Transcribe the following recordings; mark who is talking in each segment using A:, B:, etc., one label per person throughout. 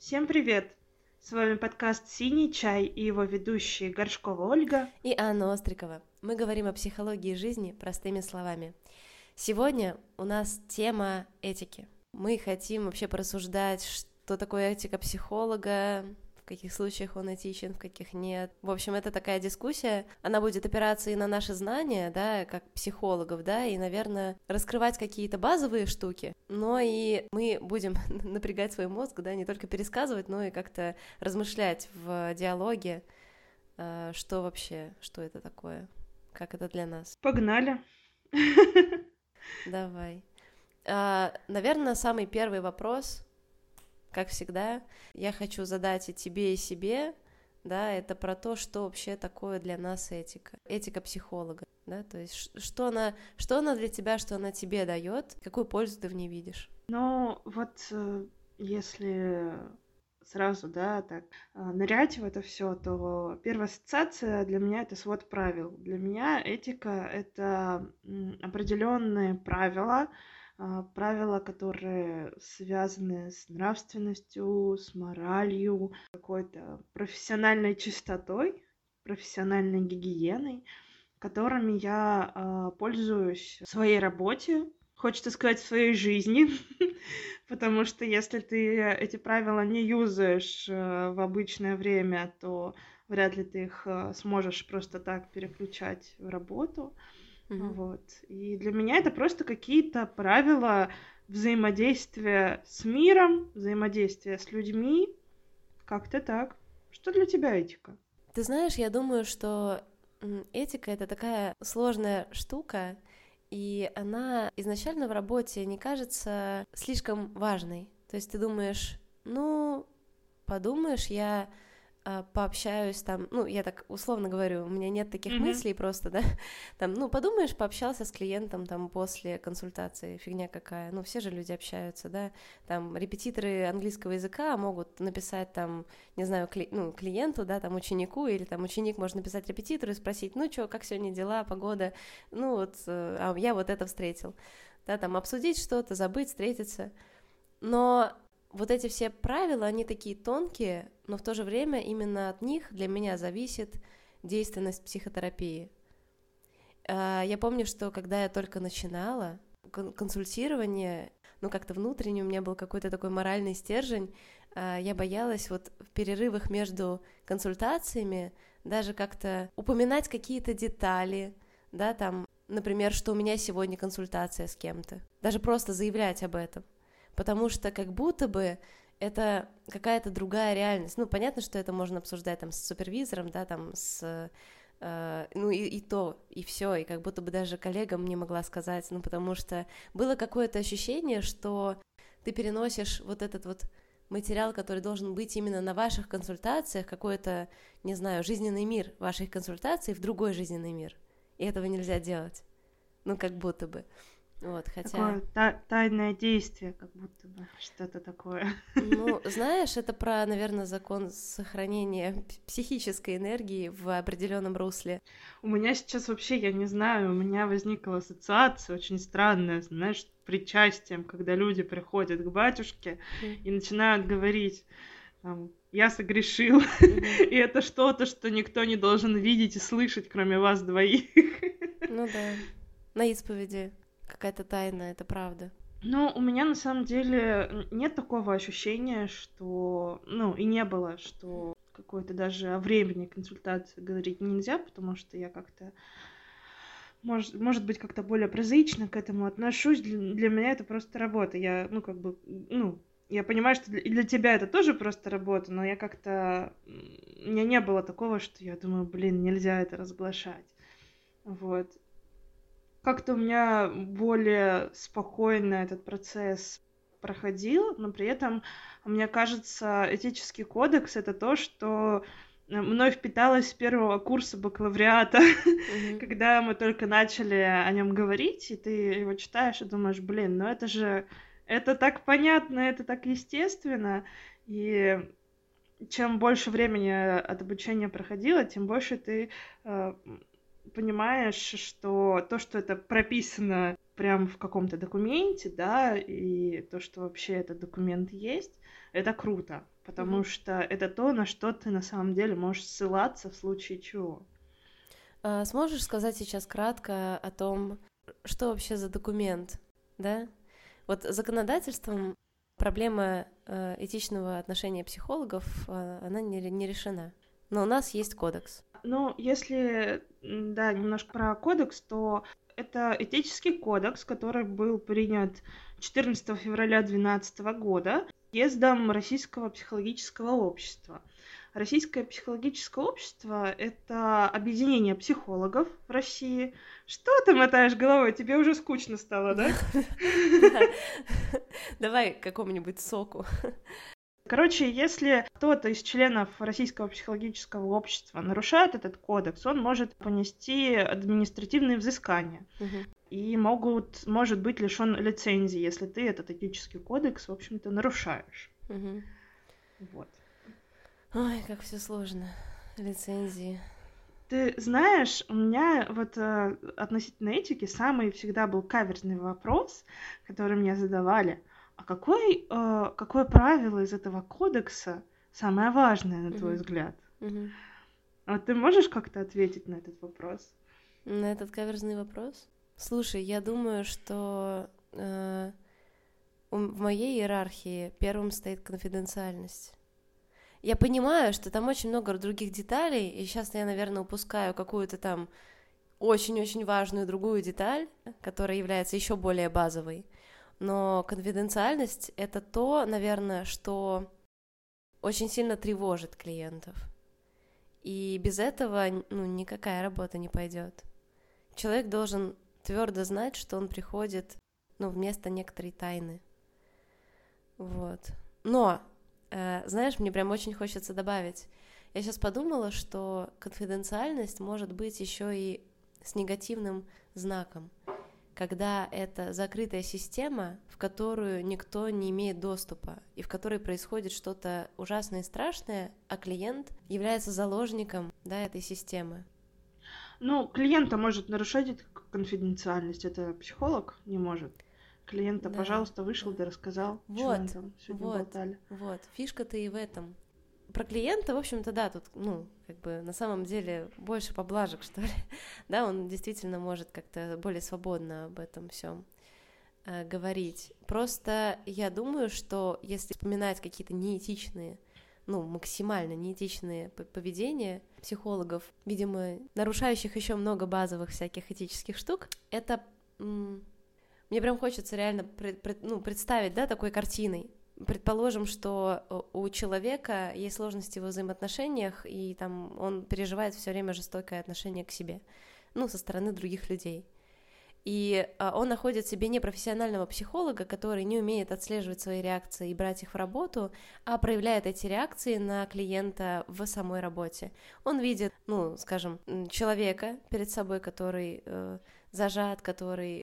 A: Всем привет! С вами подкаст «Синий чай» и его ведущие Горшкова Ольга
B: и Анна Острикова. Мы говорим о психологии жизни простыми словами. Сегодня у нас тема этики. Мы хотим вообще порассуждать, что такое этика психолога, каких случаях он этичен, в каких нет. В общем, это такая дискуссия, она будет опираться и на наши знания, да, как психологов, да, и, наверное, раскрывать какие-то базовые штуки, но и мы будем напрягать свой мозг, да, не только пересказывать, но и как-то размышлять в диалоге, э, что вообще, что это такое, как это для нас.
A: Погнали.
B: Давай. А, наверное, самый первый вопрос, как всегда, я хочу задать и тебе, и себе, да, это про то, что вообще такое для нас этика, этика психолога, да, то есть что она, что она для тебя, что она тебе дает, какую пользу ты в ней видишь?
A: Ну, вот э, если сразу, да, так э, нырять в это все, то первая ассоциация для меня это свод правил. Для меня этика это определенные правила, правила, которые связаны с нравственностью, с моралью, какой-то профессиональной чистотой, профессиональной гигиеной, которыми я э, пользуюсь в своей работе, хочется сказать, в своей жизни, потому что если ты эти правила не юзаешь э, в обычное время, то вряд ли ты их э, сможешь просто так переключать в работу. Mm-hmm. Вот. И для меня это просто какие-то правила взаимодействия с миром, взаимодействия с людьми. Как-то так. Что для тебя этика?
B: Ты знаешь, я думаю, что этика это такая сложная штука, и она изначально в работе не кажется слишком важной. То есть ты думаешь, ну, подумаешь, я пообщаюсь там, ну, я так условно говорю, у меня нет таких mm-hmm. мыслей просто, да, там, ну, подумаешь, пообщался с клиентом там после консультации, фигня какая, ну, все же люди общаются, да, там, репетиторы английского языка могут написать там, не знаю, кли- ну, клиенту, да, там, ученику, или там ученик может написать репетитору и спросить, ну, что, как сегодня дела, погода, ну, вот, э, а я вот это встретил, да, там, обсудить что-то, забыть, встретиться, но вот эти все правила, они такие тонкие, но в то же время именно от них для меня зависит действенность психотерапии. А, я помню, что когда я только начинала консультирование, ну как-то внутренне у меня был какой-то такой моральный стержень, а, я боялась вот в перерывах между консультациями даже как-то упоминать какие-то детали, да, там, например, что у меня сегодня консультация с кем-то, даже просто заявлять об этом потому что как будто бы это какая-то другая реальность. Ну, понятно, что это можно обсуждать там с супервизором, да, там с Uh, ну и, и то, и все, и как будто бы даже коллегам не могла сказать, ну потому что было какое-то ощущение, что ты переносишь вот этот вот материал, который должен быть именно на ваших консультациях, какой-то, не знаю, жизненный мир ваших консультаций в другой жизненный мир, и этого нельзя делать, ну как будто бы. Вот, хотя...
A: Такое та- тайное действие, как будто бы что-то такое.
B: Ну, знаешь, это про, наверное, закон сохранения психической энергии в определенном русле.
A: У меня сейчас вообще, я не знаю, у меня возникла ассоциация очень странная, знаешь, причастием, когда люди приходят к батюшке mm. и начинают говорить, там, я согрешил, mm-hmm. и это что-то, что никто не должен видеть и слышать, кроме вас двоих.
B: Ну да, на исповеди какая-то тайна, это правда.
A: Ну, у меня на самом деле нет такого ощущения, что, ну, и не было, что какой-то даже о времени консультации говорить нельзя, потому что я как-то, может, может быть, как-то более прозаично к этому отношусь. Для, для меня это просто работа. Я, ну, как бы, ну, я понимаю, что для, для тебя это тоже просто работа, но я как-то... У меня не было такого, что я думаю, блин, нельзя это разглашать. Вот как-то у меня более спокойно этот процесс проходил, но при этом, мне кажется, этический кодекс — это то, что мной впиталось с первого курса бакалавриата, mm-hmm. когда мы только начали о нем говорить, и ты его читаешь и думаешь, блин, ну это же, это так понятно, это так естественно, и чем больше времени от обучения проходило, тем больше ты э, понимаешь, что то, что это прописано прямо в каком-то документе, да, и то, что вообще этот документ есть, это круто, потому mm-hmm. что это то, на что ты на самом деле можешь ссылаться в случае чего.
B: А, сможешь сказать сейчас кратко о том, что вообще за документ, да? Вот законодательством проблема э, этичного отношения психологов, э, она не, не решена. Но у нас есть кодекс.
A: Ну, если, да, немножко про кодекс, то это этический кодекс, который был принят 14 февраля 2012 года съездом Российского психологического общества. Российское психологическое общество — это объединение психологов в России. Что ты мотаешь головой? Тебе уже скучно стало, да?
B: Давай какому-нибудь соку.
A: Короче, если кто-то из членов Российского психологического общества нарушает этот кодекс, он может понести административные взыскания. И могут, может быть лишен лицензии, если ты этот этический кодекс, в общем-то, нарушаешь.
B: Вот. Ой, как все сложно. Лицензии.
A: Ты знаешь, у меня вот э, относительно этики самый всегда был каверзный вопрос, который мне задавали. А какой, э, какое правило из этого кодекса самое важное, на твой mm-hmm. взгляд? Mm-hmm. Вот ты можешь как-то ответить на этот вопрос?
B: На этот каверзный вопрос? Слушай, я думаю, что э, в моей иерархии первым стоит конфиденциальность я понимаю, что там очень много других деталей, и сейчас я, наверное, упускаю какую-то там очень-очень важную другую деталь, которая является еще более базовой. Но конфиденциальность — это то, наверное, что очень сильно тревожит клиентов. И без этого ну, никакая работа не пойдет. Человек должен твердо знать, что он приходит ну, вместо некоторой тайны. Вот. Но Э, знаешь, мне прям очень хочется добавить. Я сейчас подумала, что конфиденциальность может быть еще и с негативным знаком, когда это закрытая система, в которую никто не имеет доступа, и в которой происходит что-то ужасное и страшное, а клиент является заложником да, этой системы.
A: Ну, клиента может нарушать конфиденциальность, это психолог не может клиента, да. пожалуйста, вышел, да рассказал, вот, что они там сегодня
B: вот,
A: болтали.
B: Вот, фишка-то и в этом. Про клиента, в общем-то, да, тут, ну, как бы на самом деле больше поблажек, что ли. да, он действительно может как-то более свободно об этом всем э, говорить. Просто я думаю, что если вспоминать какие-то неэтичные ну, максимально неэтичные поведения психологов, видимо, нарушающих еще много базовых всяких этических штук, это мне прям хочется реально пред, пред, ну, представить, да, такой картиной. Предположим, что э, у человека есть сложности в взаимоотношениях, и там он переживает все время жестокое отношение к себе, ну, со стороны других людей. И а, он находит себе непрофессионального психолога, который не умеет отслеживать свои реакции и брать их в работу, а проявляет эти реакции на клиента в самой работе. Он видит, ну, скажем, человека перед собой, который э, зажат, который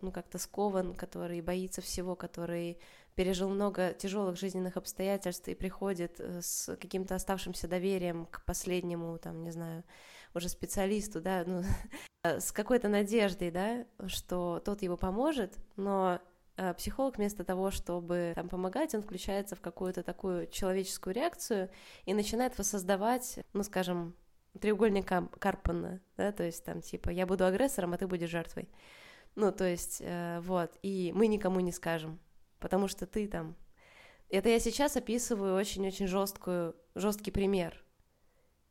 B: ну, как-то скован, который боится всего, который пережил много тяжелых жизненных обстоятельств и приходит э, с каким-то оставшимся доверием к последнему, там, не знаю, уже специалисту, да, ну, с какой-то надеждой, да, что тот его поможет, но э, психолог вместо того, чтобы там помогать, он включается в какую-то такую человеческую реакцию и начинает воссоздавать, ну, скажем, треугольник Карпмана, да, то есть там типа я буду агрессором, а ты будешь жертвой. Ну, то есть, э, вот, и мы никому не скажем, потому что ты там. Это я сейчас описываю очень-очень жесткую, жесткий пример.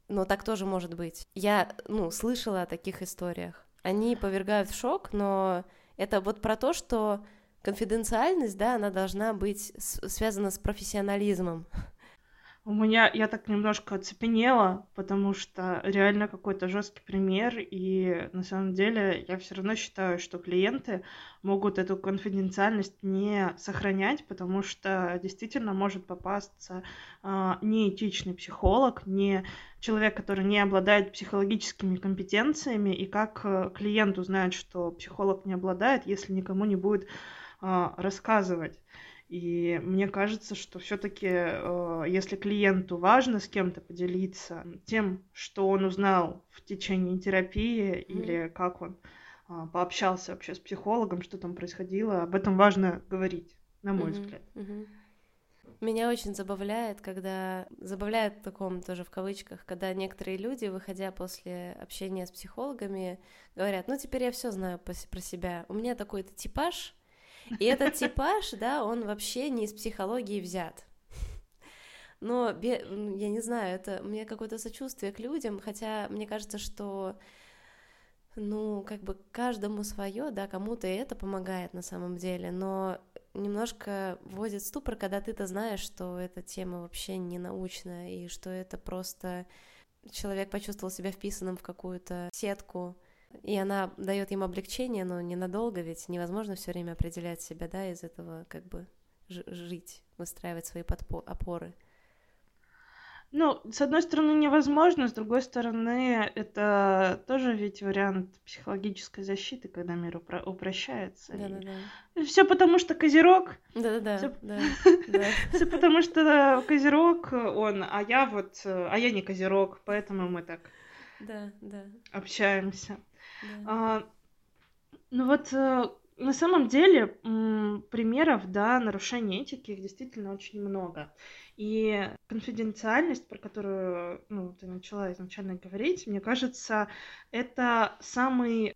B: Но так тоже может быть. Я, ну, слышала о таких историях. Они повергают в шок, но это вот про то, что конфиденциальность, да, она должна быть связана с профессионализмом.
A: У меня я так немножко оцепенела, потому что реально какой-то жесткий пример, и на самом деле я все равно считаю, что клиенты могут эту конфиденциальность не сохранять, потому что действительно может попасться э, неэтичный психолог, не человек, который не обладает психологическими компетенциями, и как э, клиент узнает, что психолог не обладает, если никому не будет э, рассказывать. И мне кажется, что все-таки, э, если клиенту важно с кем-то поделиться тем, что он узнал в течение терапии mm-hmm. или как он а, пообщался вообще с психологом, что там происходило, об этом важно говорить, на мой mm-hmm. взгляд.
B: Mm-hmm. Меня очень забавляет, когда... Забавляет в таком тоже в кавычках, когда некоторые люди, выходя после общения с психологами, говорят, ну теперь я все знаю про себя. У меня такой-то типаж, и этот типаж, да, он вообще не из психологии взят. Но я не знаю, это мне какое-то сочувствие к людям, хотя мне кажется, что ну, как бы каждому свое, да, кому-то это помогает на самом деле, но немножко вводит ступор, когда ты-то знаешь, что эта тема вообще не научная, и что это просто человек почувствовал себя вписанным в какую-то сетку, и она дает им облегчение, но ненадолго, ведь невозможно все время определять себя, да, из этого как бы жить, выстраивать свои подпо- опоры.
A: Ну, с одной стороны, невозможно, с другой стороны, это тоже ведь вариант психологической защиты, когда мир упро- упрощается.
B: Да-да-да.
A: Все потому, что Козерог.
B: Да-да-да.
A: Все потому, что Козерог он, а я вот, а я не Козерог, поэтому мы так
B: да, да.
A: общаемся.
B: Да.
A: А, ну вот э, на самом деле примеров, да, нарушения этики их действительно очень много. И конфиденциальность, про которую ну, ты начала изначально говорить, мне кажется, это самый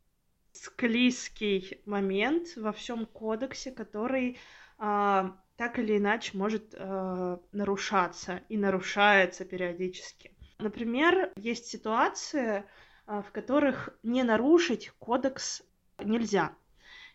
A: склизкий момент во всем кодексе, который а, так или иначе может а, нарушаться и нарушается периодически. Например, есть ситуации, а, в которых не нарушить кодекс нельзя.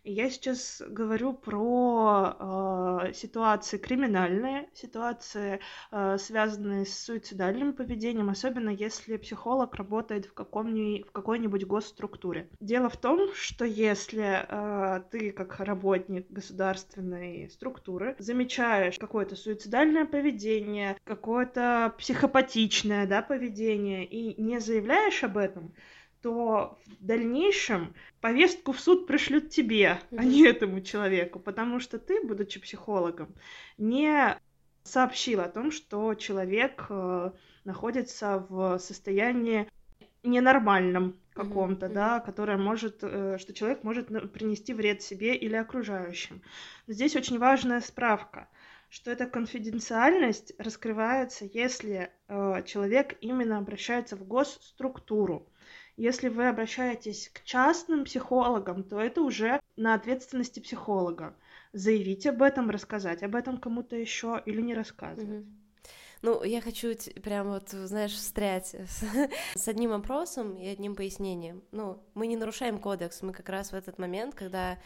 A: Я сейчас говорю про э, ситуации криминальные, ситуации, э, связанные с суицидальным поведением, особенно если психолог работает в, каком в какой-нибудь госструктуре. Дело в том, что если э, ты, как работник государственной структуры, замечаешь какое-то суицидальное поведение, какое-то психопатичное да, поведение и не заявляешь об этом, то в дальнейшем повестку в суд пришлют тебе, mm-hmm. а не этому человеку, потому что ты, будучи психологом, не сообщил о том, что человек э, находится в состоянии ненормальном каком-то, mm-hmm. да, которое может, э, что человек может принести вред себе или окружающим. Здесь очень важная справка, что эта конфиденциальность раскрывается, если э, человек именно обращается в госструктуру. Если вы обращаетесь к частным психологам, то это уже на ответственности психолога. Заявить об этом, рассказать об этом кому-то еще или не рассказывать.
B: Mm-hmm. Ну, я хочу прям вот, знаешь, встрять с, с одним вопросом и одним пояснением. Ну, мы не нарушаем кодекс, мы как раз в этот момент, когда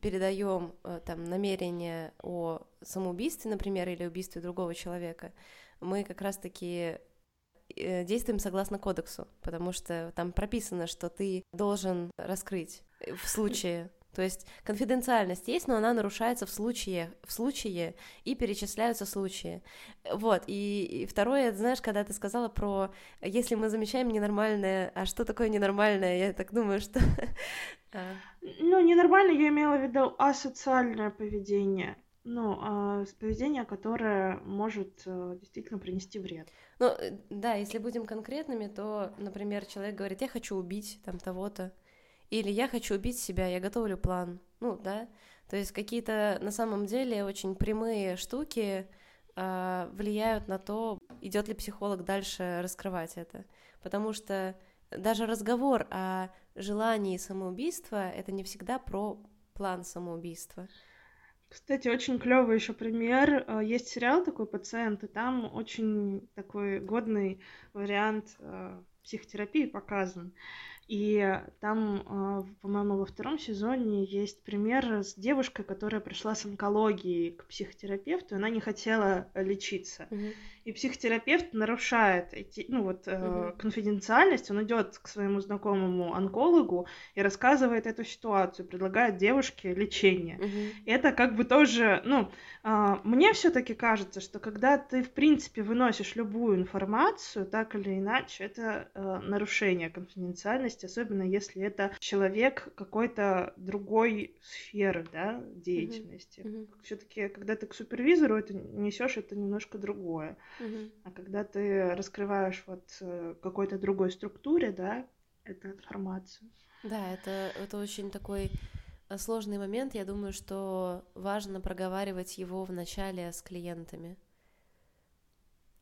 B: передаем э, там намерение о самоубийстве, например, или убийстве другого человека, мы как раз-таки действуем согласно кодексу, потому что там прописано, что ты должен раскрыть в случае то есть конфиденциальность есть, но она нарушается в случае, в случае и перечисляются случаи. Вот, и, и второе, знаешь, когда ты сказала про, если мы замечаем ненормальное, а что такое ненормальное, я так думаю, что...
A: А. Ну, ненормально я имела в виду асоциальное поведение ну, а, поведение, которое может э, действительно принести вред.
B: Ну, э, да, если будем конкретными, то, например, человек говорит, я хочу убить там того-то, или я хочу убить себя, я готовлю план, ну, да, то есть какие-то на самом деле очень прямые штуки э, влияют на то, идет ли психолог дальше раскрывать это, потому что даже разговор о желании самоубийства это не всегда про план самоубийства.
A: Кстати, очень клевый еще пример. Э, есть сериал такой «Пациент», и там очень такой годный вариант э, психотерапии показан. И там, а, по-моему, во втором сезоне есть пример с девушкой, которая пришла с онкологией к психотерапевту, и она не хотела лечиться.
B: Mm-hmm.
A: И психотерапевт нарушает эти, ну вот, mm-hmm. конфиденциальность, он идет к своему знакомому онкологу и рассказывает эту ситуацию, предлагает девушке лечение.
B: Mm-hmm.
A: Это как бы тоже, ну, а, мне все-таки кажется, что когда ты, в принципе, выносишь любую информацию, так или иначе, это э, нарушение конфиденциальности особенно если это человек какой-то другой сферы да, деятельности.
B: Mm-hmm.
A: Все-таки, когда ты к супервизору это несешь, это немножко другое. А когда ты раскрываешь вот э, какой-то другой структуре, да, эту информацию.
B: Да, это, это очень такой э, сложный момент. Я думаю, что важно проговаривать его в начале с клиентами.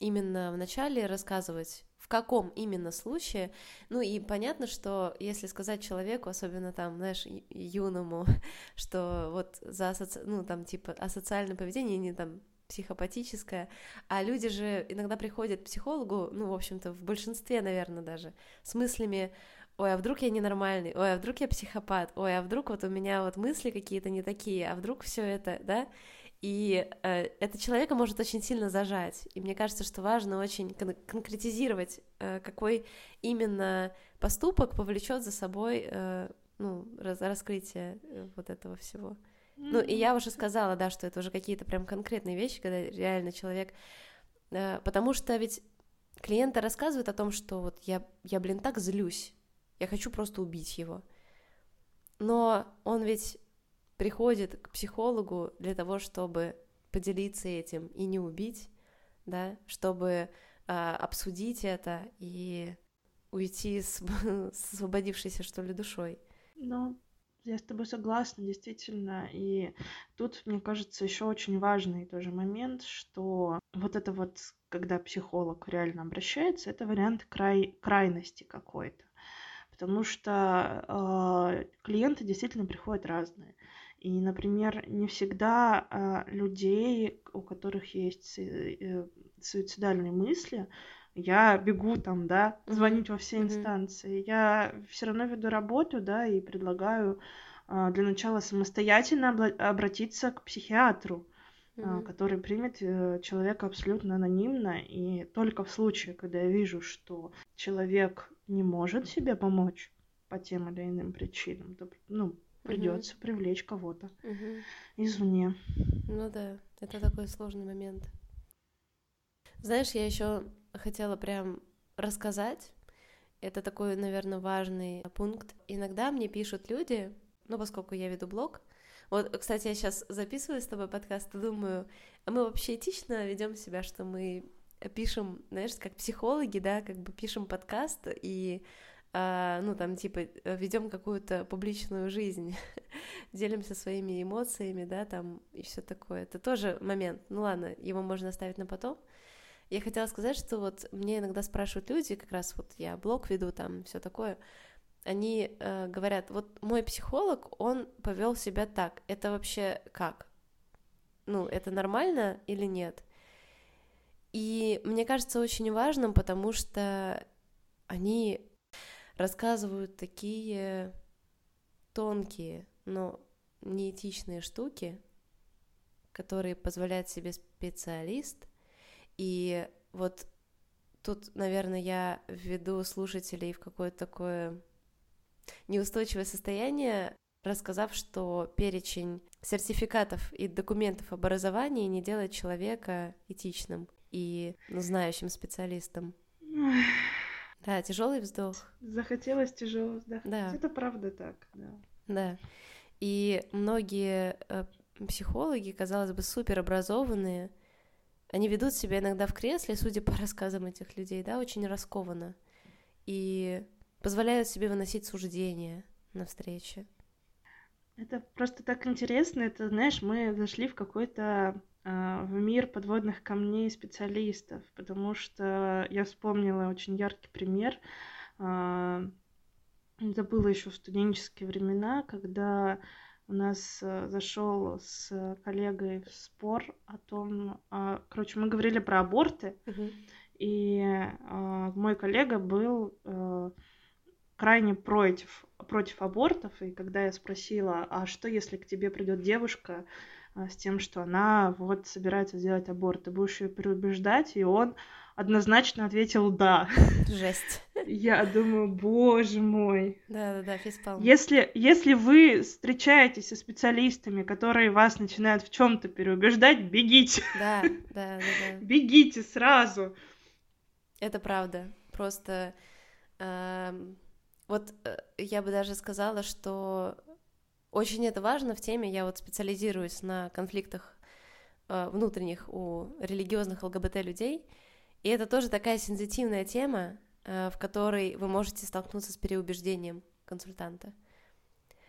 B: именно в начале рассказывать, в каком именно случае. Ну и понятно, что если сказать человеку, особенно там, знаешь, юному, что вот за асоци... ну там типа асоциальное поведение, не там психопатическое, а люди же иногда приходят к психологу, ну, в общем-то, в большинстве, наверное, даже, с мыслями, ой, а вдруг я ненормальный, ой, а вдруг я психопат, ой, а вдруг вот у меня вот мысли какие-то не такие, а вдруг все это, да, и э, это человека может очень сильно зажать. И мне кажется, что важно очень кон- конкретизировать, э, какой именно поступок повлечет за собой э, ну, раз- раскрытие э, вот этого всего. Ну, и я уже сказала, да, что это уже какие-то прям конкретные вещи, когда реально человек... Э, потому что ведь клиенты рассказывают о том, что вот я, я, блин, так злюсь, я хочу просто убить его. Но он ведь приходит к психологу для того, чтобы поделиться этим и не убить, да, чтобы а, обсудить это и уйти с, с освободившейся, что ли, душой.
A: Ну, я с тобой согласна, действительно. И тут, мне кажется, еще очень важный тоже момент, что вот это вот, когда психолог реально обращается, это вариант край, крайности какой-то. Потому что э, клиенты действительно приходят разные. И, например, не всегда э, людей, у которых есть э, суицидальные мысли, я бегу там, да, звонить во все инстанции. Mm-hmm. Я все равно веду работу, да, и предлагаю э, для начала самостоятельно обратиться к психиатру, mm-hmm. который примет э, человека абсолютно анонимно. И только в случае, когда я вижу, что человек не может себе помочь по тем или иным причинам, то, ну, придется угу. привлечь кого-то угу. извне.
B: Ну да, это такой сложный момент. Знаешь, я еще хотела прям рассказать. Это такой, наверное, важный пункт. Иногда мне пишут люди, ну, поскольку я веду блог, вот, кстати, я сейчас записываю с тобой подкаст и думаю, а мы вообще этично ведем себя, что мы пишем, знаешь, как психологи, да, как бы пишем подкаст и а, ну, там, типа, ведем какую-то публичную жизнь, делимся своими эмоциями, да, там, и все такое. Это тоже момент. Ну, ладно, его можно оставить на потом. Я хотела сказать, что вот мне иногда спрашивают люди, как раз вот я блог веду, там, все такое, они э, говорят, вот мой психолог, он повел себя так, это вообще как? Ну, это нормально или нет? И мне кажется очень важным, потому что они рассказывают такие тонкие, но неэтичные штуки, которые позволяет себе специалист. И вот тут, наверное, я введу слушателей в какое-то такое неустойчивое состояние, рассказав, что перечень сертификатов и документов об образовании не делает человека этичным и ну, знающим специалистом. Да, тяжелый вздох.
A: Захотелось тяжелый вздох. Да. Это правда так, да.
B: Да. И многие э, психологи, казалось бы, супер образованные, они ведут себя иногда в кресле, судя по рассказам этих людей, да, очень раскованно. И позволяют себе выносить суждения на встрече.
A: Это просто так интересно. Это, знаешь, мы зашли в какой-то а, в мир подводных камней специалистов, потому что я вспомнила очень яркий пример. А, это было еще в студенческие времена, когда у нас а, зашел с коллегой в спор о том, короче, мы говорили про аборты, uh-huh. и мой коллега был крайне против против абортов, и когда я спросила, а что если к тебе придет девушка а, с тем, что она вот собирается сделать аборт. Ты будешь ее переубеждать, и он однозначно ответил «да».
B: Жесть.
A: Я думаю, боже мой.
B: Да-да-да, физпалм.
A: Если, если вы встречаетесь со специалистами, которые вас начинают в чем то переубеждать, бегите.
B: Да, да, да, да.
A: Бегите сразу.
B: Это правда. Просто э, вот э, я бы даже сказала, что очень это важно в теме, я вот специализируюсь на конфликтах э, внутренних у религиозных ЛГБТ людей, и это тоже такая сензитивная тема, в которой вы можете столкнуться с переубеждением консультанта.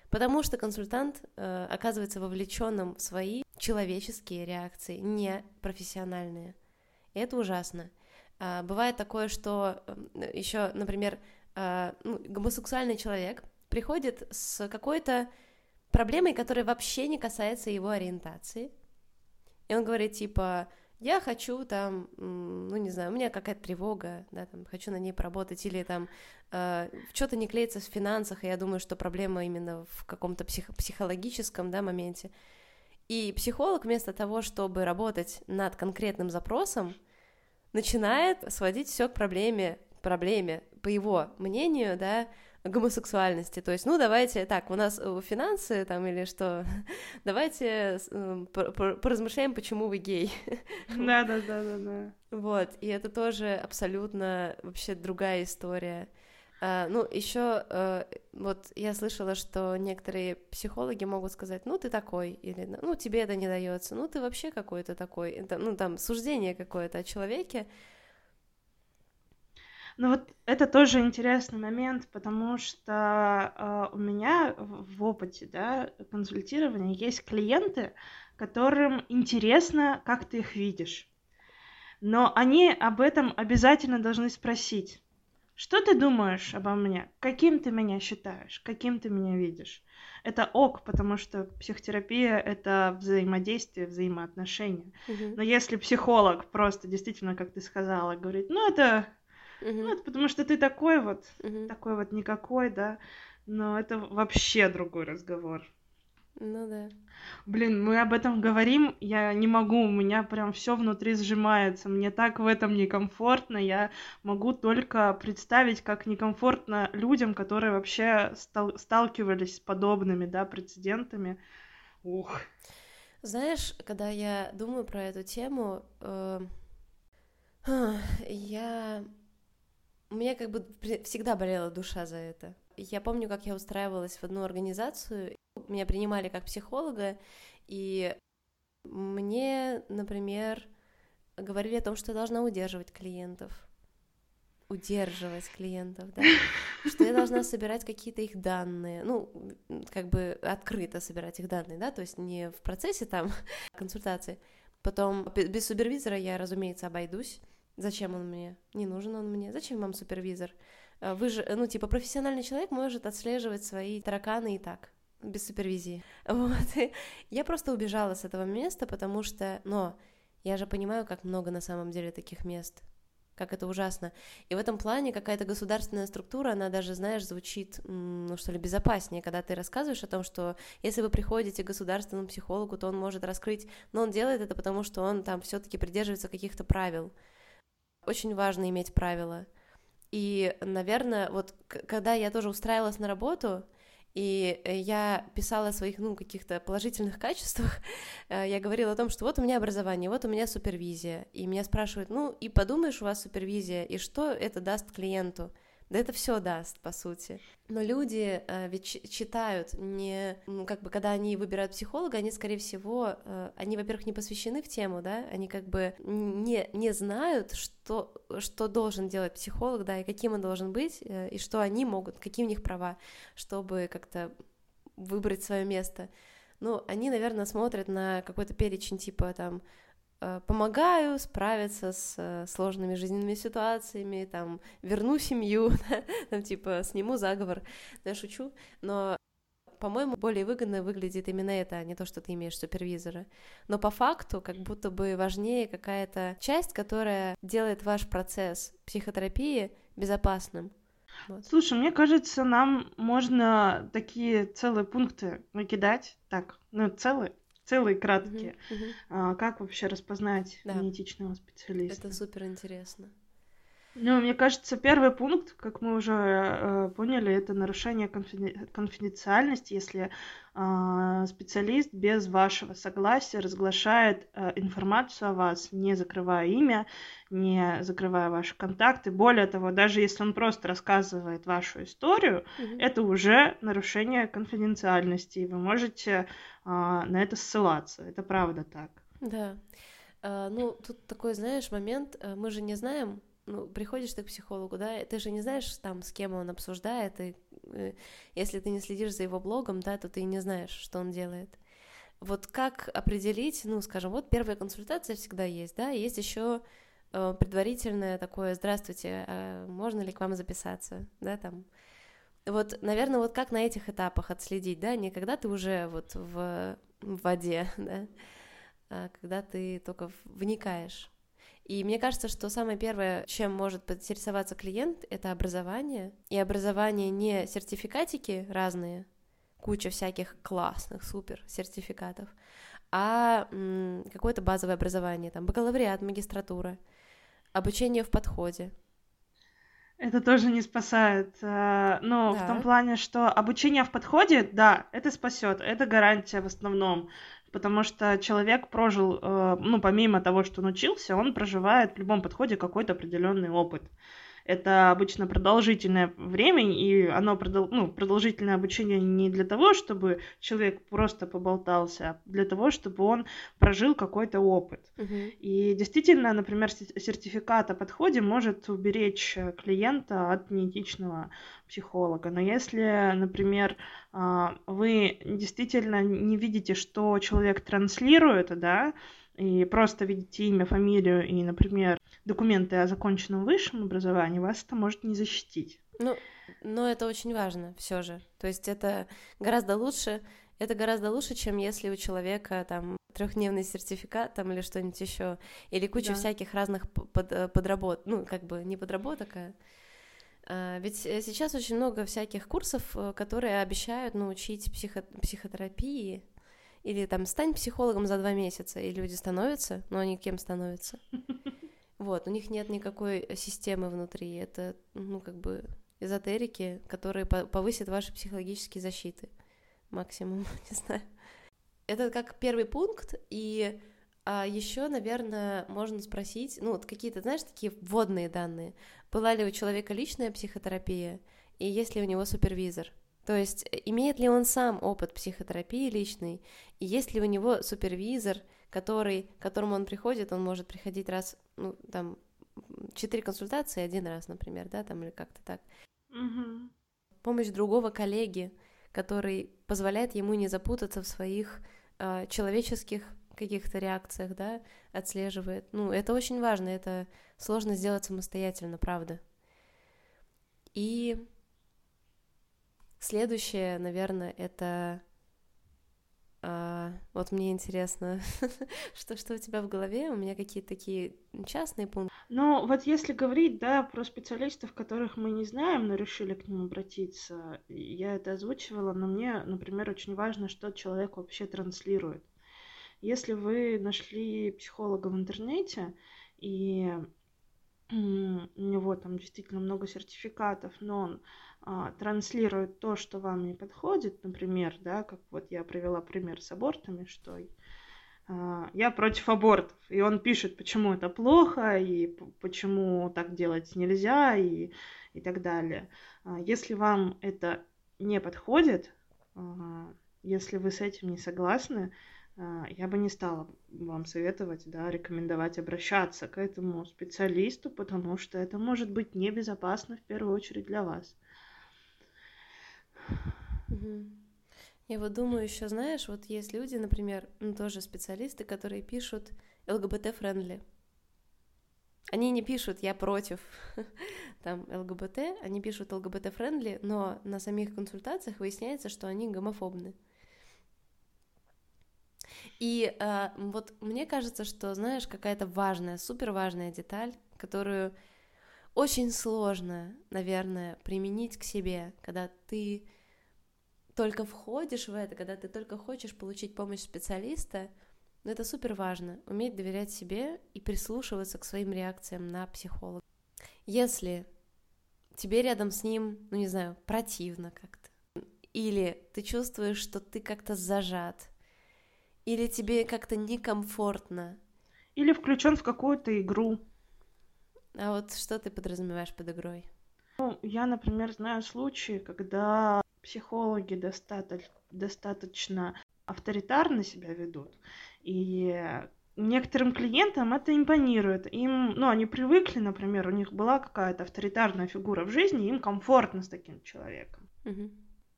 B: Потому что консультант э, оказывается вовлеченным в свои человеческие реакции, не профессиональные. И это ужасно. А, бывает такое, что еще, например, а, ну, гомосексуальный человек приходит с какой-то проблемой, которая вообще не касается его ориентации. И он говорит, типа, я хочу там, ну не знаю, у меня какая-то тревога, да, там, хочу на ней поработать, или там э, что-то не клеится в финансах, и я думаю, что проблема именно в каком-то псих- психологическом, да, моменте. И психолог вместо того, чтобы работать над конкретным запросом, начинает сводить все к проблеме, проблеме, по его мнению, да, гомосексуальности. То есть, ну, давайте так, у нас э, финансы там или что, давайте э, поразмышляем, почему вы гей.
A: Да, да, да, да, да.
B: Вот, и это тоже абсолютно вообще другая история. А, ну, еще а, вот я слышала, что некоторые психологи могут сказать, ну, ты такой, или ну, тебе это не дается, ну, ты вообще какой-то такой, это, ну, там, суждение какое-то о человеке,
A: ну вот это тоже интересный момент, потому что э, у меня в опыте да, консультирования есть клиенты, которым интересно, как ты их видишь. Но они об этом обязательно должны спросить. Что ты думаешь обо мне? Каким ты меня считаешь? Каким ты меня видишь? Это ок, потому что психотерапия — это взаимодействие, взаимоотношения.
B: Угу.
A: Но если психолог просто действительно, как ты сказала, говорит, ну это
B: Угу.
A: Ну, это потому что ты такой вот,
B: угу.
A: такой вот никакой, да. Но это вообще другой разговор.
B: Ну да.
A: Блин, мы об этом говорим, я не могу, у меня прям все внутри сжимается, мне так в этом некомфортно, я могу только представить, как некомфортно людям, которые вообще стал- сталкивались с подобными, да, прецедентами. Ух.
B: Знаешь, когда я думаю про эту тему, э, я у меня как бы всегда болела душа за это. Я помню, как я устраивалась в одну организацию, меня принимали как психолога, и мне, например, говорили о том, что я должна удерживать клиентов, удерживать клиентов, да, что я должна собирать какие-то их данные, ну, как бы открыто собирать их данные, да, то есть не в процессе там консультации. Потом без супервизора я, разумеется, обойдусь, Зачем он мне? Не нужен он мне. Зачем вам супервизор? Э, вы же, ну, типа, профессиональный человек может отслеживать свои тараканы и так, без супервизии. Вот. И я просто убежала с этого места, потому что, но я же понимаю, как много на самом деле таких мест, как это ужасно. И в этом плане какая-то государственная структура, она даже, знаешь, звучит, ну что ли, безопаснее, когда ты рассказываешь о том, что если вы приходите к государственному психологу, то он может раскрыть, но он делает это потому, что он там все-таки придерживается каких-то правил очень важно иметь правила. И, наверное, вот когда я тоже устраивалась на работу, и я писала о своих, ну, каких-то положительных качествах, э, я говорила о том, что вот у меня образование, вот у меня супервизия, и меня спрашивают, ну, и подумаешь, у вас супервизия, и что это даст клиенту? Да это все даст, по сути. Но люди э, ведь читают не, ну, как бы, когда они выбирают психолога, они, скорее всего, э, они, во-первых, не посвящены в тему, да, они как бы не, не знают, что, что должен делать психолог, да, и каким он должен быть, э, и что они могут, какие у них права, чтобы как-то выбрать свое место. Ну, они, наверное, смотрят на какой-то перечень типа там помогаю справиться с э, сложными жизненными ситуациями, там, верну семью, там, типа, сниму заговор, да, шучу, но по-моему, более выгодно выглядит именно это, а не то, что ты имеешь супервизора. Но по факту, как будто бы важнее какая-то часть, которая делает ваш процесс психотерапии безопасным.
A: Вот. Слушай, мне кажется, нам можно такие целые пункты накидать. Так, ну, целые, целые краткие.
B: Uh-huh, uh-huh.
A: А, как вообще распознать да. неэтичного специалиста?
B: Это супер интересно.
A: Ну, мне кажется, первый пункт, как мы уже э, поняли, это нарушение конфиди- конфиденциальности, если э, специалист без вашего согласия разглашает э, информацию о вас, не закрывая имя, не закрывая ваши контакты. Более того, даже если он просто рассказывает вашу историю,
B: mm-hmm.
A: это уже нарушение конфиденциальности, и вы можете э, на это ссылаться. Это правда так.
B: Да. Uh, ну, тут такой, знаешь, момент, э, мы же не знаем, ну, приходишь ты к психологу, да, ты же не знаешь там, с кем он обсуждает, и э, если ты не следишь за его блогом, да, то ты не знаешь, что он делает. Вот как определить, ну, скажем, вот первая консультация всегда есть, да, есть еще э, предварительное такое «Здравствуйте, а можно ли к вам записаться?» Да, там. Вот, наверное, вот как на этих этапах отследить, да, не когда ты уже вот в, в воде, да, а когда ты только вникаешь. И мне кажется, что самое первое, чем может поинтересоваться клиент, это образование. И образование не сертификатики разные, куча всяких классных, супер сертификатов, а какое-то базовое образование, там, бакалавриат, магистратура, обучение в подходе.
A: Это тоже не спасает. Э, ну, да. в том плане, что обучение в подходе, да, это спасет, это гарантия в основном потому что человек прожил, э, ну, помимо того, что он учился, он проживает в любом подходе какой-то определенный опыт. Это обычно продолжительное время, и оно продол... ну, продолжительное обучение не для того, чтобы человек просто поболтался, а для того, чтобы он прожил какой-то опыт. Uh-huh. И действительно, например, сертификат о подходе может уберечь клиента от неэтичного психолога. Но если, например, а, вы действительно не видите, что человек транслирует, да, и просто видите имя, фамилию и, например, документы о законченном высшем образовании, вас это может не защитить.
B: Ну, но это очень важно все же. То есть это гораздо лучше, это гораздо лучше, чем если у человека там трехдневный сертификат там или что-нибудь еще, или куча да. всяких разных под, э, подработ, ну как бы не подработок, а, а ведь сейчас очень много всяких курсов, э, которые обещают научить психо психотерапии, или там стань психологом за два месяца, и люди становятся, но они кем становятся? Вот, у них нет никакой системы внутри, это, ну, как бы эзотерики, которые повысят ваши психологические защиты. Максимум, не знаю. Это как первый пункт, и а еще, наверное, можно спросить, ну, вот какие-то, знаешь, такие вводные данные. Была ли у человека личная психотерапия, и есть ли у него супервизор? То есть, имеет ли он сам опыт психотерапии личный, и есть ли у него супервизор, который, к которому он приходит, он может приходить раз, ну, там, четыре консультации один раз, например, да, там, или как-то так.
A: Угу.
B: Помощь другого коллеги, который позволяет ему не запутаться в своих э, человеческих каких-то реакциях, да, отслеживает. Ну, это очень важно, это сложно сделать самостоятельно, правда. И следующее, наверное, это а, вот мне интересно, что, что у тебя в голове? У меня какие-то такие частные пункты.
A: Ну, вот если говорить, да, про специалистов, которых мы не знаем, но решили к ним обратиться, я это озвучивала, но мне, например, очень важно, что человек вообще транслирует. Если вы нашли психолога в интернете, и у него там действительно много сертификатов, но он а, транслирует то, что вам не подходит, например, да, как вот я привела пример с абортами, что а, я против абортов, и он пишет, почему это плохо, и почему так делать нельзя, и, и так далее. А, если вам это не подходит, если вы с этим не согласны, я бы не стала вам советовать, да, рекомендовать обращаться к этому специалисту, потому что это может быть небезопасно в первую очередь для вас.
B: Я вот думаю еще, знаешь, вот есть люди, например, ну, тоже специалисты, которые пишут ЛГБТ-friendly. Они не пишут «я против» там ЛГБТ, они пишут ЛГБТ-friendly, но на самих консультациях выясняется, что они гомофобны. И э, вот мне кажется, что, знаешь, какая-то важная, супер важная деталь, которую очень сложно, наверное, применить к себе, когда ты только входишь в это, когда ты только хочешь получить помощь специалиста, но это супер важно, уметь доверять себе и прислушиваться к своим реакциям на психолога. Если тебе рядом с ним, ну не знаю, противно как-то, или ты чувствуешь, что ты как-то зажат, или тебе как-то некомфортно,
A: или включен в какую-то игру.
B: А вот что ты подразумеваешь под игрой?
A: Ну, я, например, знаю случаи, когда психологи достаточно, достаточно авторитарно себя ведут. И некоторым клиентам это импонирует. Им, ну, они привыкли, например, у них была какая-то авторитарная фигура в жизни, им комфортно с таким человеком.
B: Угу.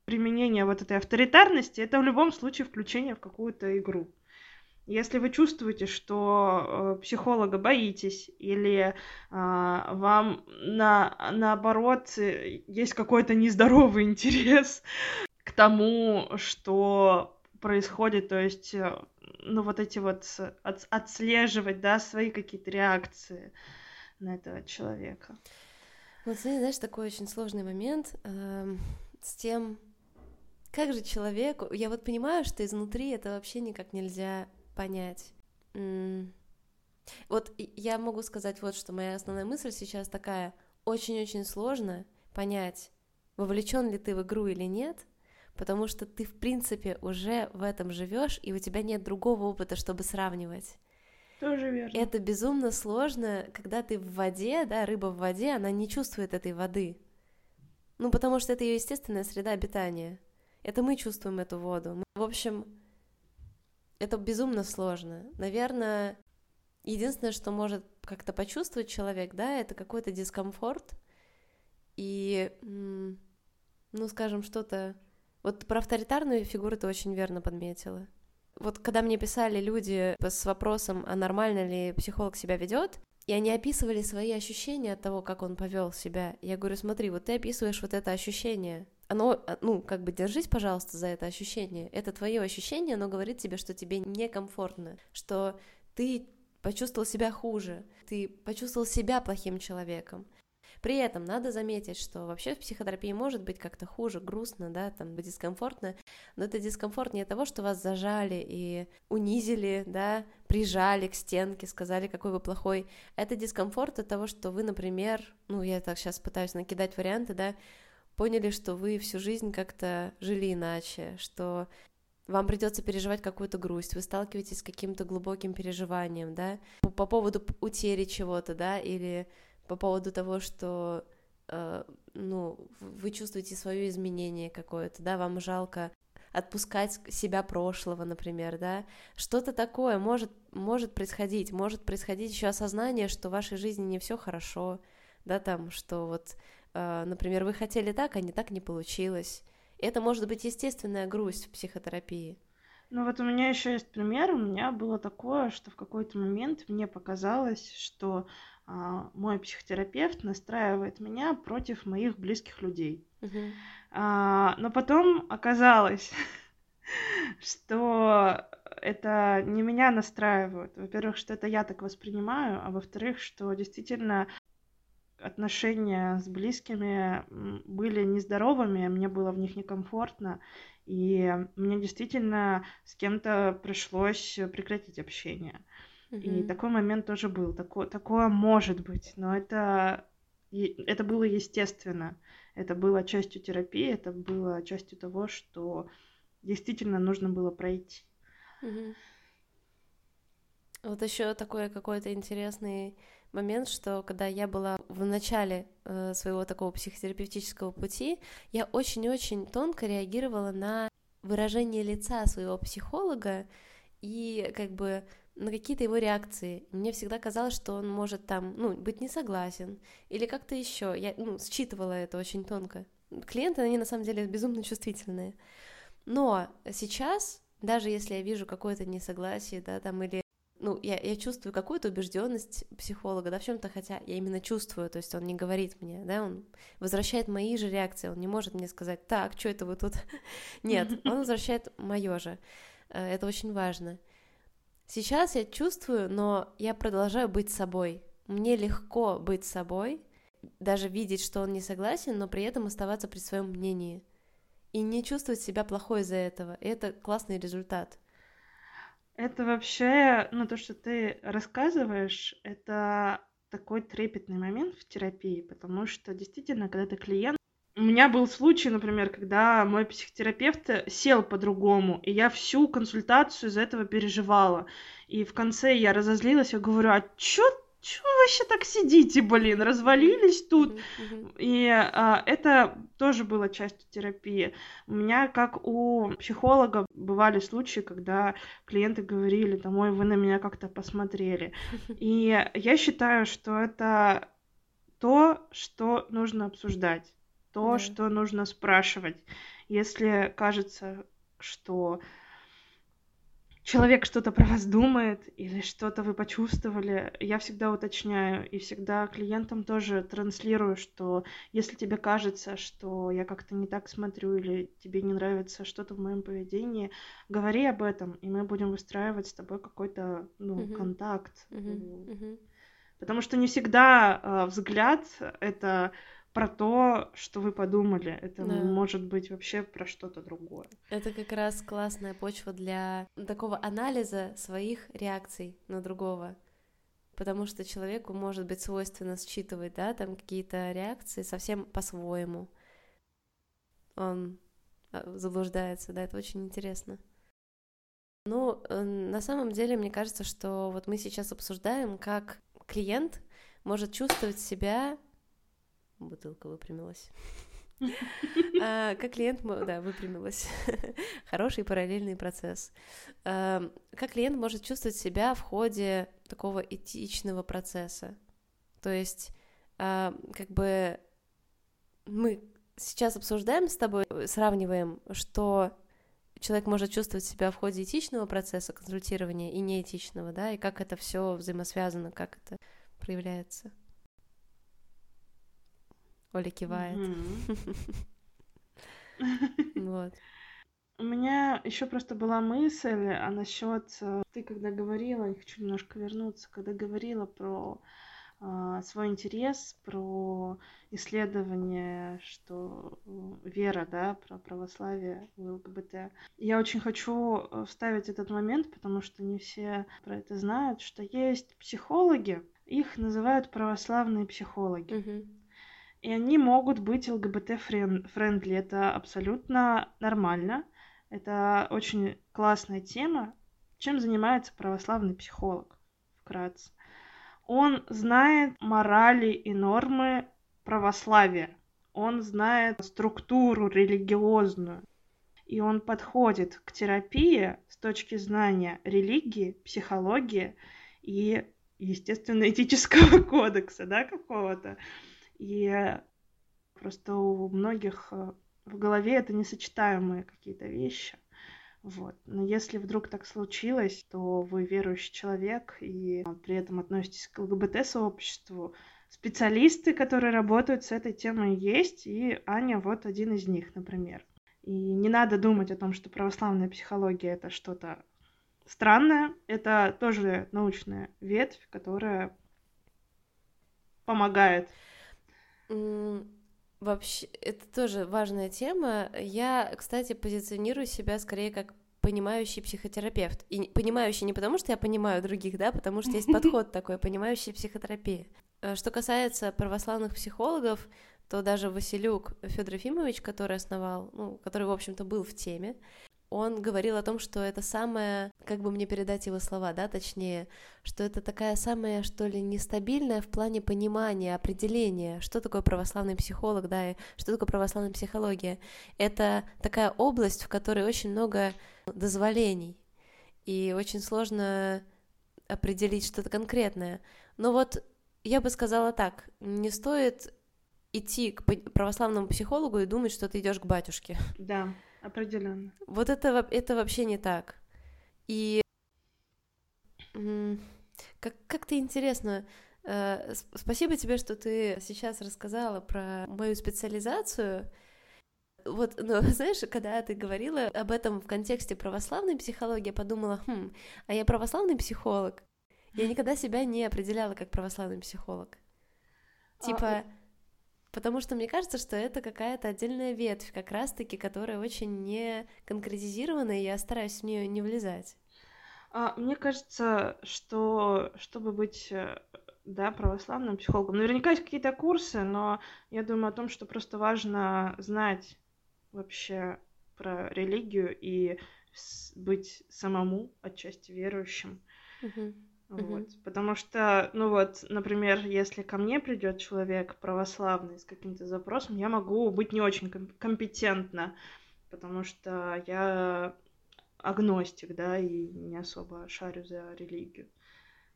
A: Применение вот этой авторитарности это в любом случае включение в какую-то игру. Если вы чувствуете, что э, психолога боитесь, или э, вам на, наоборот есть какой-то нездоровый интерес к тому, что происходит, то есть, э, ну, вот эти вот от, отслеживать, да, свои какие-то реакции на этого человека.
B: Вот, знаешь, такой очень сложный момент э, с тем, как же человеку... Я вот понимаю, что изнутри это вообще никак нельзя понять. Вот я могу сказать вот, что моя основная мысль сейчас такая. Очень-очень сложно понять, вовлечен ли ты в игру или нет, потому что ты, в принципе, уже в этом живешь, и у тебя нет другого опыта, чтобы сравнивать.
A: Тоже верно.
B: Это безумно сложно, когда ты в воде, да, рыба в воде, она не чувствует этой воды. Ну, потому что это ее естественная среда обитания. Это мы чувствуем эту воду. В общем, это безумно сложно. Наверное, единственное, что может как-то почувствовать человек, да, это какой-то дискомфорт и, ну, скажем, что-то... Вот про авторитарную фигуру ты очень верно подметила. Вот когда мне писали люди с вопросом, а нормально ли психолог себя ведет, и они описывали свои ощущения от того, как он повел себя. Я говорю, смотри, вот ты описываешь вот это ощущение, оно, а, ну, как бы держись, пожалуйста, за это ощущение. Это твое ощущение, оно говорит тебе, что тебе некомфортно, что ты почувствовал себя хуже, ты почувствовал себя плохим человеком. При этом надо заметить, что вообще в психотерапии может быть как-то хуже, грустно, да, там, дискомфортно, но это дискомфорт не того, что вас зажали и унизили, да, прижали к стенке, сказали, какой вы плохой. Это дискомфорт от того, что вы, например, ну, я так сейчас пытаюсь накидать варианты, да, поняли, что вы всю жизнь как-то жили иначе, что вам придется переживать какую-то грусть, вы сталкиваетесь с каким-то глубоким переживанием, да, по, по поводу утери чего-то, да, или по поводу того, что, э, ну, вы чувствуете свое изменение какое-то, да, вам жалко отпускать себя прошлого, например, да, что-то такое может, может происходить, может происходить еще осознание, что в вашей жизни не все хорошо, да, там, что вот например, вы хотели так, а не так не получилось. Это может быть естественная грусть в психотерапии.
A: Ну вот у меня еще есть пример. У меня было такое, что в какой-то момент мне показалось, что а, мой психотерапевт настраивает меня против моих близких людей. Uh-huh. А, но потом оказалось, что это не меня настраивают. Во-первых, что это я так воспринимаю, а во-вторых, что действительно отношения с близкими были нездоровыми, мне было в них некомфортно, и мне действительно с кем-то пришлось прекратить общение. Mm-hmm. И такой момент тоже был. Такое, такое может быть, но это, это было естественно. Это было частью терапии, это было частью того, что действительно нужно было пройти.
B: Mm-hmm. Вот еще такой какой-то интересный момент, что когда я была в начале э, своего такого психотерапевтического пути, я очень-очень тонко реагировала на выражение лица своего психолога и как бы на какие-то его реакции. Мне всегда казалось, что он может там, ну, быть не согласен или как-то еще. Я, ну, считывала это очень тонко. Клиенты, они на самом деле безумно чувствительные. Но сейчас, даже если я вижу какое-то несогласие, да, там, или ну, я, я чувствую какую-то убежденность психолога, да, в чем-то, хотя я именно чувствую, то есть он не говорит мне, да, он возвращает мои же реакции, он не может мне сказать, так, что это вы тут? Нет, он возвращает мое же. Э, это очень важно. Сейчас я чувствую, но я продолжаю быть собой. Мне легко быть собой, даже видеть, что он не согласен, но при этом оставаться при своем мнении. И не чувствовать себя плохой из-за этого. И это классный результат.
A: Это вообще, ну, то, что ты рассказываешь, это такой трепетный момент в терапии, потому что действительно, когда ты клиент, у меня был случай, например, когда мой психотерапевт сел по-другому, и я всю консультацию из-за этого переживала. И в конце я разозлилась, я говорю, а чё чего вы вообще так сидите, блин, развалились тут? И а, это тоже было частью терапии. У меня, как у психолога, бывали случаи, когда клиенты говорили, там, ой, вы на меня как-то посмотрели. И я считаю, что это то, что нужно обсуждать, то, да. что нужно спрашивать. Если кажется, что человек что-то про вас думает или что-то вы почувствовали, я всегда уточняю и всегда клиентам тоже транслирую, что если тебе кажется, что я как-то не так смотрю или тебе не нравится что-то в моем поведении, говори об этом, и мы будем выстраивать с тобой какой-то ну, uh-huh. контакт. Uh-huh. Uh-huh. Потому что не всегда э, взгляд это про то, что вы подумали. Это да. может быть вообще про что-то другое.
B: Это как раз классная почва для такого анализа своих реакций на другого. Потому что человеку может быть свойственно считывать, да, там какие-то реакции совсем по-своему. Он а, заблуждается, да, это очень интересно. Ну, э, на самом деле, мне кажется, что вот мы сейчас обсуждаем, как клиент может чувствовать себя Бутылка выпрямилась. А, как клиент, да, выпрямилась. Хороший параллельный процесс. А, как клиент может чувствовать себя в ходе такого этичного процесса? То есть, а, как бы мы сейчас обсуждаем с тобой, сравниваем, что человек может чувствовать себя в ходе этичного процесса консультирования и неэтичного, да, и как это все взаимосвязано, как это проявляется. Оля кивает.
A: Вот. У меня еще просто была мысль, а насчет э, ты когда говорила, я хочу немножко вернуться, когда говорила про э, свой интерес, про исследование, что э, вера, да, про православие в ЛГБТ. Я очень хочу э, вставить этот момент, потому что не все про это знают, что есть психологи, их называют православные психологи. Uh-huh и они могут быть ЛГБТ-friendly. Это абсолютно нормально. Это очень классная тема. Чем занимается православный психолог? Вкратце. Он знает морали и нормы православия. Он знает структуру религиозную. И он подходит к терапии с точки знания религии, психологии и, естественно, этического кодекса, да, какого-то. И просто у многих э, в голове это несочетаемые какие-то вещи. Вот. Но если вдруг так случилось, то вы верующий человек и при этом относитесь к ЛГБТ-сообществу, специалисты, которые работают с этой темой, есть, и Аня вот один из них, например. И не надо думать о том, что православная психология это что-то странное. Это тоже научная ветвь, которая помогает
B: Вообще, это тоже важная тема. Я, кстати, позиционирую себя скорее как понимающий психотерапевт. И понимающий не потому, что я понимаю других, да, потому что есть подход такой, понимающий психотерапии. Э, что касается православных психологов, то даже Василюк Федор Ефимович, который основал, ну, который, в общем-то, был в теме, он говорил о том, что это самое, как бы мне передать его слова, да, точнее, что это такая самая, что ли, нестабильная в плане понимания, определения, что такое православный психолог, да, и что такое православная психология. Это такая область, в которой очень много дозволений, и очень сложно определить что-то конкретное. Но вот я бы сказала так, не стоит идти к православному психологу и думать, что ты идешь к батюшке.
A: Да. Определенно.
B: Вот это, это вообще не так. И как, как-то интересно. Э, спасибо тебе, что ты сейчас рассказала про мою специализацию. Вот, ну, знаешь, когда ты говорила об этом в контексте православной психологии, я подумала, хм, а я православный психолог? Я никогда себя не определяла как православный психолог. А, типа, а, Потому что мне кажется, что это какая-то отдельная ветвь, как раз-таки, которая очень не конкретизирована, и я стараюсь в нее не влезать.
A: А, мне кажется, что чтобы быть э, да, православным психологом, наверняка есть какие-то курсы, но я думаю о том, что просто важно знать вообще про религию и быть самому отчасти верующим. Uh-huh. Вот. Угу. Потому что, ну вот, например, если ко мне придет человек православный с каким-то запросом, я могу быть не очень компетентна, потому что я агностик, да, и не особо шарю за религию.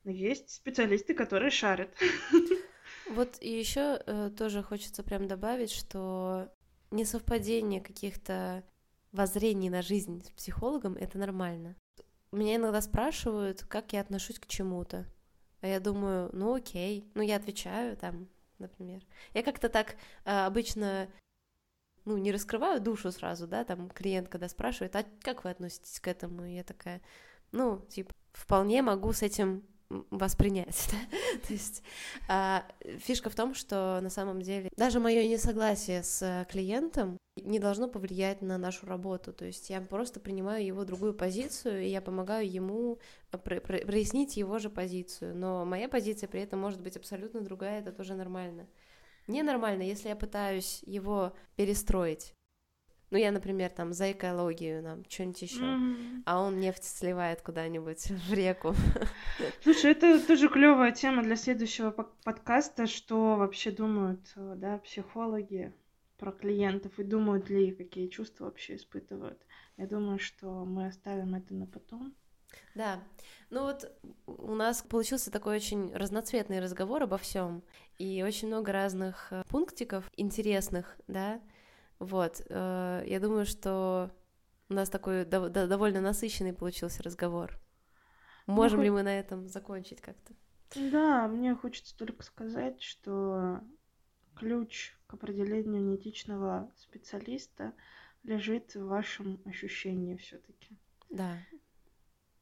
A: Но есть специалисты, которые шарят.
B: Вот и еще э, тоже хочется прям добавить, что несовпадение каких-то воззрений на жизнь с психологом это нормально. Меня иногда спрашивают, как я отношусь к чему-то. А я думаю, ну окей. Ну, я отвечаю там, например. Я как-то так а, обычно ну, не раскрываю душу сразу, да, там клиент, когда спрашивает, а как вы относитесь к этому? И я такая, ну, типа, вполне могу с этим воспринять, да? То есть а, фишка в том, что на самом деле даже мое несогласие с клиентом не должно повлиять на нашу работу. То есть я просто принимаю его другую позицию, и я помогаю ему прояснить его же позицию. Но моя позиция при этом может быть абсолютно другая, это тоже нормально. Ненормально, если я пытаюсь его перестроить. Ну, я, например, там за экологию, там, что-нибудь еще, mm-hmm. а он нефть сливает куда-нибудь в реку.
A: Слушай, это тоже клевая тема для следующего подкаста, что вообще думают, э, да, психологи про клиентов и думают ли, какие чувства вообще испытывают. Я думаю, что мы оставим это на потом.
B: Да, ну вот у нас получился такой очень разноцветный разговор обо всем и очень много разных э, пунктиков интересных, да, вот, э, я думаю, что у нас такой довольно насыщенный получился разговор. Можем ну, ли мы на этом закончить как-то?
A: Да, мне хочется только сказать, что ключ к определению неэтичного специалиста лежит в вашем ощущении все-таки.
B: Да.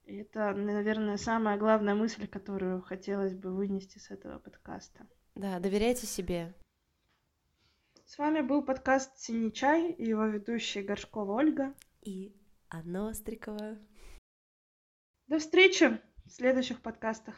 A: И это, наверное, самая главная мысль, которую хотелось бы вынести с этого подкаста.
B: Да, доверяйте себе.
A: С вами был подкаст «Синий чай» и его ведущая Горшкова Ольга.
B: И Анна Острикова.
A: До встречи в следующих подкастах.